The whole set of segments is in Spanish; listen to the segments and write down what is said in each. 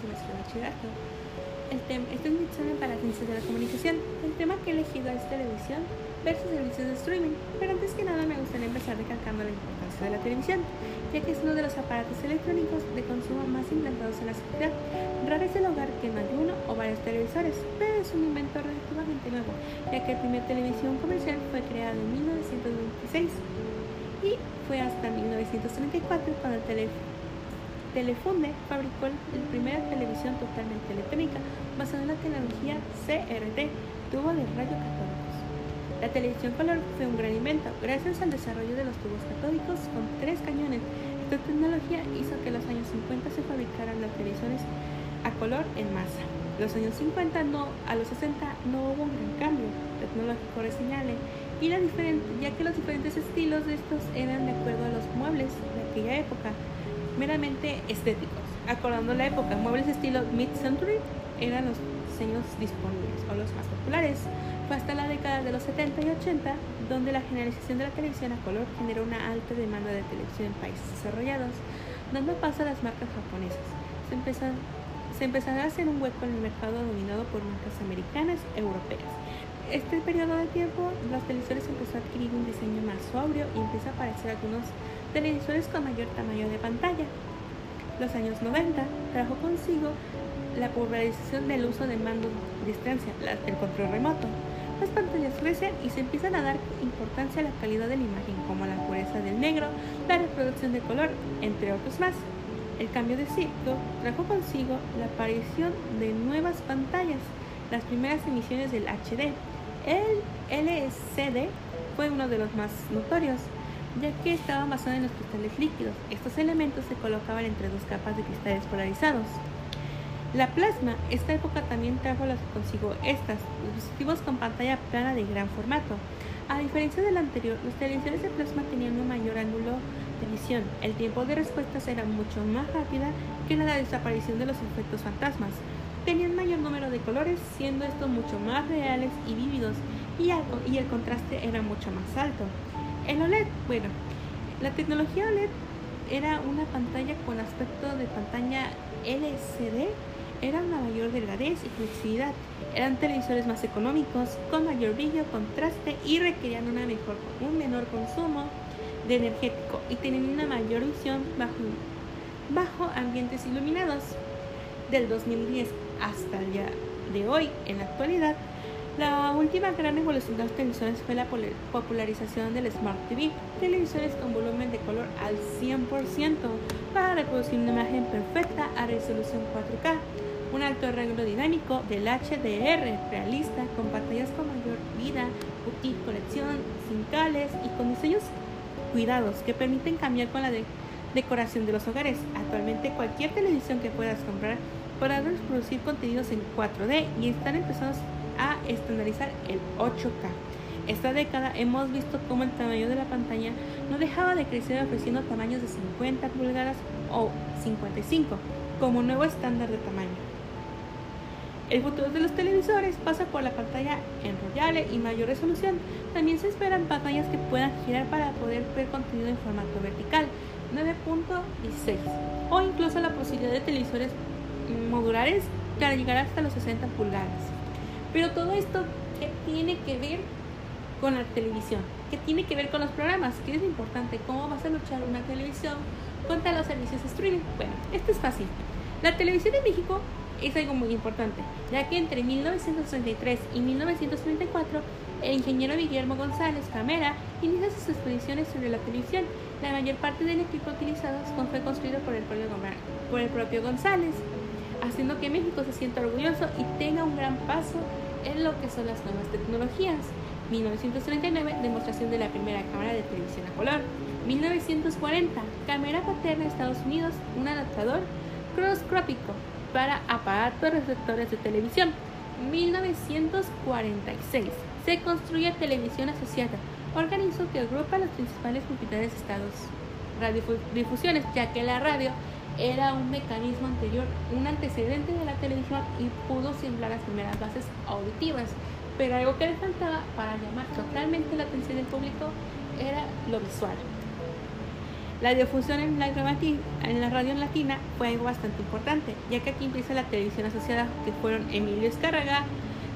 semestre de bachillerato. El tema, este es mi examen para ciencias de la comunicación. El tema que he elegido es televisión versus servicios de streaming, pero antes que nada me gustaría empezar recalcando la importancia de la televisión, ya que es uno de los aparatos electrónicos de consumo más implantados en la sociedad. Raro es el hogar que más de uno o varios televisores, pero es un invento relativamente nuevo, ya que la primera televisión comercial fue creada en 1926 y fue hasta 1934 cuando el teléfono Telefunde fabricó la primera televisión totalmente electrónica basada en la tecnología CRT, tubo de rayos catódicos. La televisión color fue un gran invento gracias al desarrollo de los tubos catódicos con tres cañones. Esta tecnología hizo que en los años 50 se fabricaran las televisiones a color en masa. Los años 50 no, a los 60 no hubo un gran cambio tecnológico reseñable y la ya que los diferentes estilos de estos eran de acuerdo a los muebles de aquella época meramente estéticos. Acordando la época, muebles estilo mid-century eran los diseños disponibles o los más populares. Fue hasta la década de los 70 y 80 donde la generalización de la televisión a color generó una alta demanda de televisión en países desarrollados, dando paso a las marcas japonesas. Se, empezó, se empezará a hacer un hueco en el mercado dominado por marcas americanas y europeas. Este periodo de tiempo, los televisores empezó a adquirir un diseño más sobrio y empieza a aparecer algunos televisores con mayor tamaño de pantalla. Los años 90 trajo consigo la popularización del uso de mando de distancia, el control remoto. Las pantallas crecen y se empiezan a dar importancia a la calidad de la imagen, como la pureza del negro, la reproducción de color, entre otros más. El cambio de ciclo trajo consigo la aparición de nuevas pantallas, las primeras emisiones del HD. El LCD fue uno de los más notorios, ya que estaba basado en los cristales líquidos. Estos elementos se colocaban entre dos capas de cristales polarizados. La plasma, esta época también trajo consigo estas, dispositivos con pantalla plana de gran formato. A diferencia del anterior, los televisores de plasma tenían un mayor ángulo de visión. El tiempo de respuestas era mucho más rápida que la desaparición de los efectos fantasmas. Tenían mayor número de colores, siendo estos mucho más reales y vívidos, y el contraste era mucho más alto. El OLED, bueno, la tecnología OLED era una pantalla con aspecto de pantalla LCD, era una mayor delgadez y flexibilidad. Eran televisores más económicos, con mayor brillo, contraste y requerían una mejor, un menor consumo de energético y tenían una mayor visión bajo, bajo ambientes iluminados. Del 2010 hasta el día de hoy, en la actualidad, la última gran evolución de las televisores fue la popularización del Smart TV, televisores con volumen de color al 100% para reproducir una imagen perfecta a resolución 4K, un alto arreglo dinámico del HDR realista con pantallas con mayor vida, útil colección, sin cables y con diseños cuidados que permiten cambiar con la decoración de los hogares. Actualmente cualquier televisión que puedas comprar podrá reproducir contenidos en 4D y están empezando a estandarizar el 8K. Esta década hemos visto cómo el tamaño de la pantalla no dejaba de crecer ofreciendo tamaños de 50 pulgadas o 55 como nuevo estándar de tamaño. El futuro de los televisores pasa por la pantalla enrollable y mayor resolución. También se esperan pantallas que puedan girar para poder ver contenido en formato vertical 9.16 o incluso la posibilidad de televisores modulares para llegar hasta los 60 pulgadas. Pero todo esto, ¿qué tiene que ver con la televisión? ¿Qué tiene que ver con los programas? ¿Qué es importante? ¿Cómo vas a luchar una televisión contra los servicios de streaming? Bueno, esto es fácil. La televisión en México es algo muy importante, ya que entre 1933 y 1934 el ingeniero Guillermo González Camera inicia sus expediciones sobre la televisión. La mayor parte del equipo utilizado fue construido por el propio, por el propio González, haciendo que México se sienta orgulloso y tenga un gran paso en lo que son las nuevas tecnologías. 1939, demostración de la primera cámara de televisión a color. 1940, cámara paterna de Estados Unidos, un adaptador crosscrópico para aparatos receptores de televisión. 1946, se construye Televisión Asociada, organismo que agrupa las principales propiedades de Estados radiodifusiones, ya que la radio era un mecanismo anterior, un antecedente de la televisión y pudo sembrar las primeras bases auditivas. Pero algo que le faltaba para llamar totalmente la atención del público era lo visual. La difusión en la, en la radio latina fue algo bastante importante, ya que aquí empieza la televisión asociada, que fueron Emilio Escárraga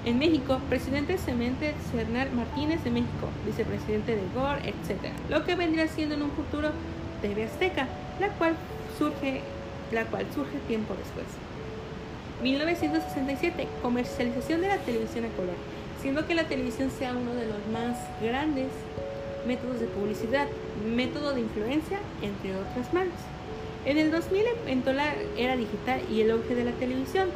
en México, presidente Semente Cernal Martínez de México, vicepresidente de Gore, etc. Lo que vendría siendo en un futuro TV Azteca, la cual surge, la cual surge tiempo después. 1967, comercialización de la televisión a color, siendo que la televisión sea uno de los más grandes métodos de publicidad, método de influencia, entre otras más. En el 2000 entró la era digital y el auge de la televisión.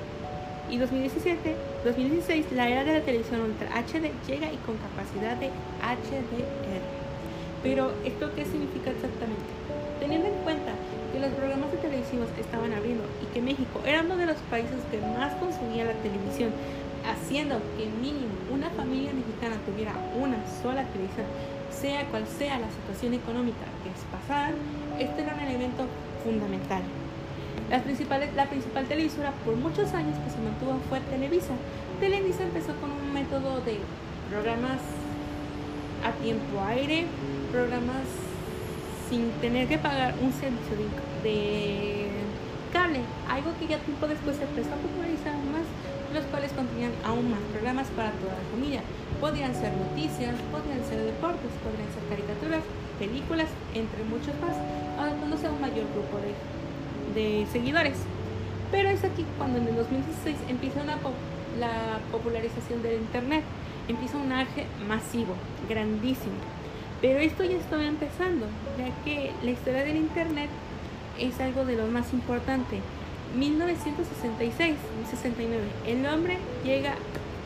Y 2017, 2016, la era de la televisión ultra HD llega y con capacidad de HDR. Pero, ¿esto qué significa exactamente? Teniendo en cuenta televisivos estaban abriendo y que México era uno de los países que más consumía la televisión, haciendo que mínimo una familia mexicana tuviera una sola televisión sea cual sea la situación económica que es pasar, este era un elemento fundamental. La principal, la principal televisora por muchos años que se mantuvo fue Televisa. Televisa empezó con un método de programas a tiempo aire, programas sin tener que pagar un servicio de, cable, algo que ya tiempo después se empezó a popularizar más, los cuales contenían aún más programas para toda la familia. Podrían ser noticias, podrían ser deportes, podrían ser caricaturas, películas, entre muchos más, adaptándose a un mayor grupo de, de seguidores. Pero es aquí cuando en el 2016 empieza una la popularización del Internet, empieza un auge masivo, grandísimo. Pero esto ya está empezando, ya que la historia del Internet es algo de lo más importante. 1966 69, el hombre llega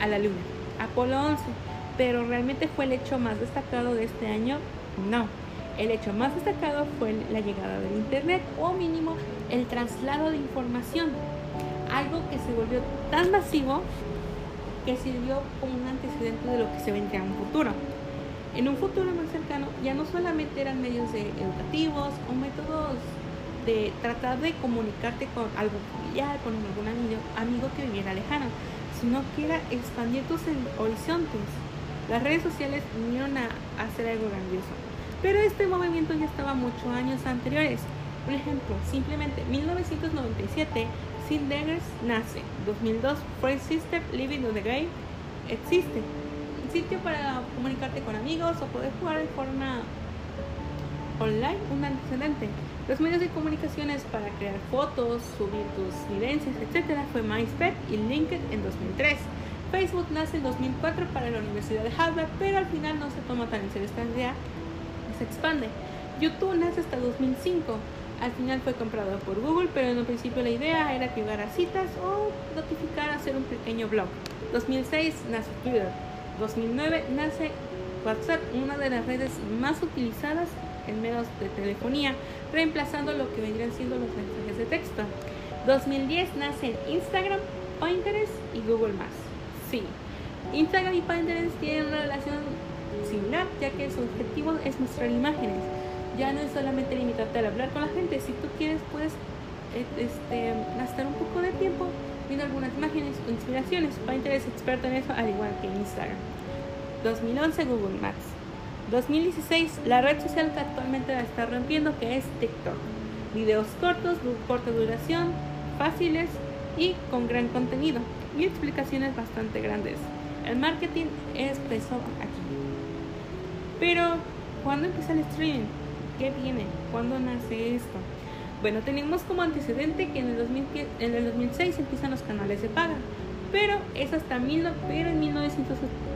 a la luna, Apolo 11 pero realmente fue el hecho más destacado de este año, no. El hecho más destacado fue la llegada del Internet o mínimo el traslado de información, algo que se volvió tan masivo que sirvió como un antecedente de lo que se vendría en un futuro. En un futuro más cercano ya no solamente eran medios educativos o métodos de tratar de comunicarte con algún familiar, con algún amigo, amigo que viviera lejano, sino que era expandir tus horizontes, las redes sociales vinieron a hacer algo grandioso, pero este movimiento ya estaba muchos años anteriores. Por ejemplo, simplemente 1997, Sin Daggers nace. 2002, Friend Sister Living on the Game existe. Un sitio para comunicarte con amigos o poder jugar de forma online, un antecedente. Los medios de comunicaciones para crear fotos, subir tus vivencias, etc. fue MySpace y LinkedIn en 2003. Facebook nace en 2004 para la Universidad de Harvard, pero al final no se toma tan en serio esta idea se expande. YouTube nace hasta 2005. Al final fue comprado por Google, pero en un principio la idea era que a citas o notificar hacer un pequeño blog. 2006 nace Twitter. 2009 nace WhatsApp, una de las redes más utilizadas en medios de telefonía, reemplazando lo que vendrían siendo los mensajes de texto. 2010 nace Instagram, Pinterest y Google Sí, Instagram y Pinterest tienen una relación similar, ya que su objetivo es mostrar imágenes. Ya no es solamente limitarte al hablar con la gente, si tú quieres puedes eh, este, gastar un poco de tiempo viendo algunas imágenes o inspiraciones. Pinterest es experto en eso, al igual que Instagram. 2011 Google Maps. 2016 la red social que actualmente la está rompiendo que es TikTok. Videos cortos, corta duración, fáciles y con gran contenido y explicaciones bastante grandes. El marketing es peso aquí. Pero, ¿cuándo empieza el streaming? ¿Qué viene? ¿Cuándo nace esto? Bueno, tenemos como antecedente que en el, en el 2006 empiezan los canales de paga, pero es hasta mil, pero en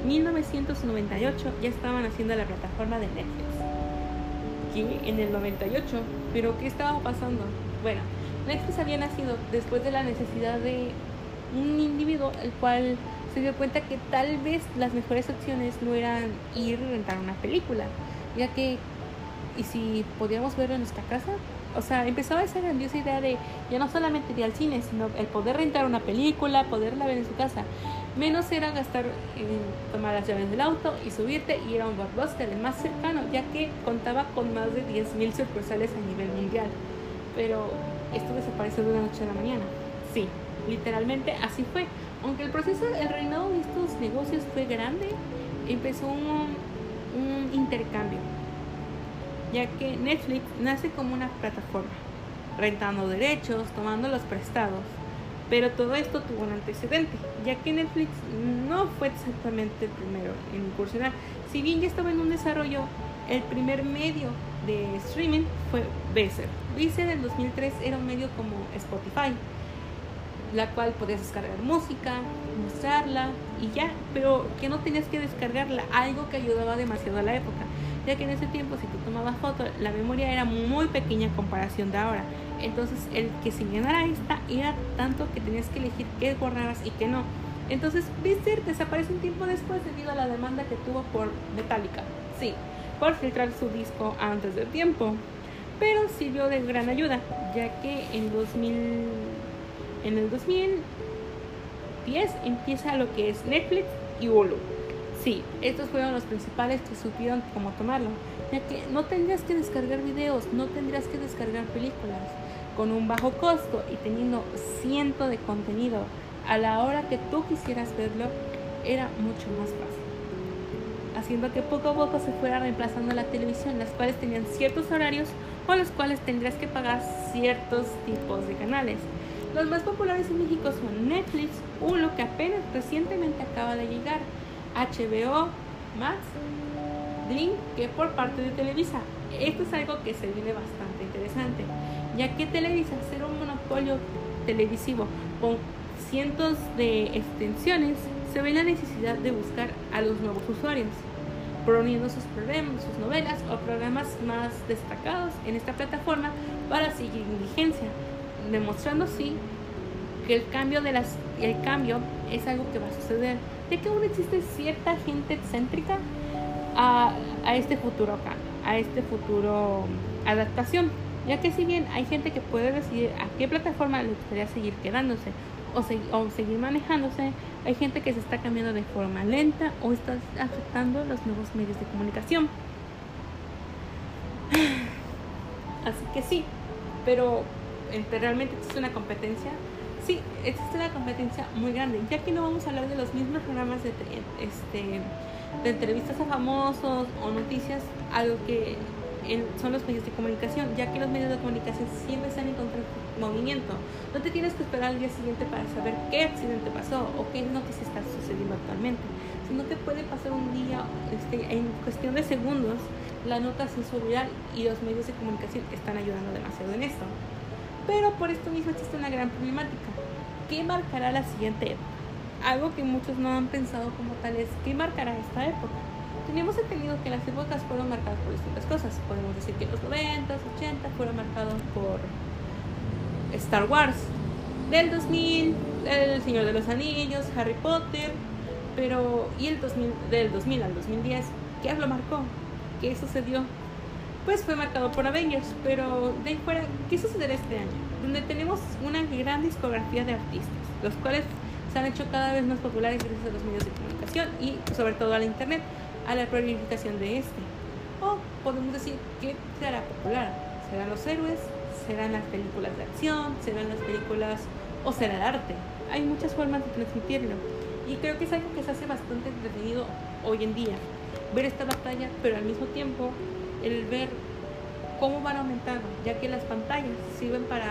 1998 ya estaban haciendo la plataforma de Netflix. ¿Qué? En el 98, pero ¿qué estaba pasando? Bueno, Netflix había nacido después de la necesidad de un individuo el cual se dio cuenta que tal vez las mejores opciones no eran ir y rentar una película, ya que, y si podíamos verlo en nuestra casa, o sea, empezaba esa grandiosa idea de ya no solamente ir al cine, sino el poder rentar una película, poderla ver en su casa. Menos era gastar en tomar las llaves del auto y subirte y ir a un blockbuster, el más cercano, ya que contaba con más de 10.000 sucursales a nivel mundial. Pero esto desapareció de una noche a la mañana. Sí, Literalmente así fue. Aunque el proceso, el reinado de estos negocios fue grande, empezó un, intercambio. Ya que Netflix nace como una plataforma, rentando derechos, tomando los prestados. Pero todo esto tuvo un antecedente, ya que Netflix no fue exactamente el primero en incursionar. Si bien ya estaba en un desarrollo, el primer medio de streaming fue Bezer. Bezer en 2003 era un medio como Spotify, la cual podías descargar música, mostrarla y ya, pero que no tenías que descargarla, algo que ayudaba demasiado a la época, ya que en ese tiempo si tú tomabas fotos, la memoria era muy pequeña en comparación de ahora. Entonces el que se llenara esta era tanto que tenías que elegir qué borrabas y qué no. Entonces Bezer desaparece un tiempo después debido a la demanda que tuvo por Metallica. Sí, por filtrar su disco antes del tiempo, pero sirvió de gran ayuda, ya que en 2000 en el 2010 empieza lo que es Netflix y Hulu. Sí, estos fueron los principales que supieron cómo tomarlo, ya que no tendrías que descargar videos, no tendrías que descargar películas, con un bajo costo y teniendo ciento de contenido a la hora que tú quisieras verlo, era mucho más fácil haciendo que poco a poco se fuera reemplazando la televisión, las cuales tenían ciertos horarios o los cuales tendrías que pagar ciertos tipos de canales. Los más populares en México son Netflix, Hulu, que apenas recientemente acaba de llegar, HBO, Max, Blink, que por parte de Televisa. Esto es algo que se viene bastante interesante, ya que Televisa, ser un monopolio televisivo con cientos de extensiones, se ve la necesidad de buscar a los nuevos usuarios poniendo sus programas, sus novelas o programas más destacados en esta plataforma para seguir en vigencia, demostrando así que el cambio de las el cambio es algo que va a suceder, de que aún existe cierta gente excéntrica a, a este futuro acá, a este futuro adaptación, ya que si bien hay gente que puede decidir a qué plataforma le gustaría seguir quedándose o, seguir manejándose, hay gente que se está cambiando de forma lenta o está afectando los nuevos medios de comunicación. Así que sí, pero realmente existe una competencia. Sí, existe una competencia muy grande, ya que no vamos a hablar de los mismos programas de, este, de entrevistas a famosos o noticias, algo que son los medios de comunicación, ya que los medios de comunicación siempre están en movimiento. No te tienes que esperar al día siguiente para saber qué accidente pasó o qué noticia está sucediendo actualmente, sino que puede pasar un día, este, en cuestión de segundos, la nota se hizo viral y los medios de comunicación están ayudando demasiado en esto. Pero por esto mismo existe una gran problemática. ¿Qué marcará la siguiente época? Algo que muchos no han pensado como tal es ¿qué marcará esta época? Tenemos entendido que las épocas fueron marcadas por distintas cosas. Podemos decir que los 90, 80 fueron marcados por Star Wars. Del 2000, El Señor de los Anillos, Harry Potter, pero y el 2000, del 2000 al 2010, ¿qué lo marcó? ¿Qué sucedió? Pues fue marcado por Avengers, pero de fuera, ¿qué sucederá este año? Donde tenemos una gran discografía de artistas, los cuales se han hecho cada vez más populares gracias a los medios de comunicación y sobre todo a la internet, a la prolificación de este. O podemos decir que será popular, serán los héroes, serán las películas de acción, serán las películas o será el arte. Hay muchas formas de transmitirlo y creo que es algo que se hace bastante entretenido hoy en día. Ver esta batalla, pero al mismo tiempo el ver cómo van aumentando, ya que las pantallas sirven para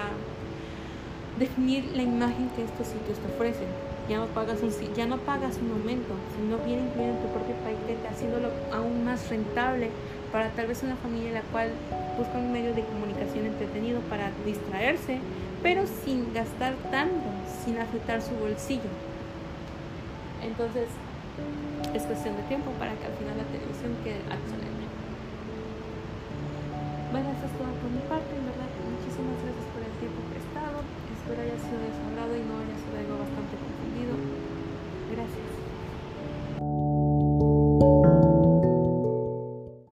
definir la imagen que estos sitios te ofrecen. Ya no pagas un, ya no pagas un sino viene incluido en tu propio paquete, haciéndolo aún más rentable para tal vez una familia la cual busca un medio de comunicación entretenido para distraerse, pero sin gastar tanto, sin afectar su bolsillo. Entonces, es cuestión de tiempo para que al final la televisión quede obsoleta. Bueno, eso es todo por mi parte, en verdad. Muchísimas gracias por el tiempo prestado. Espero haya sido de su agrado y no haya sido algo bastante confundido. Gracias.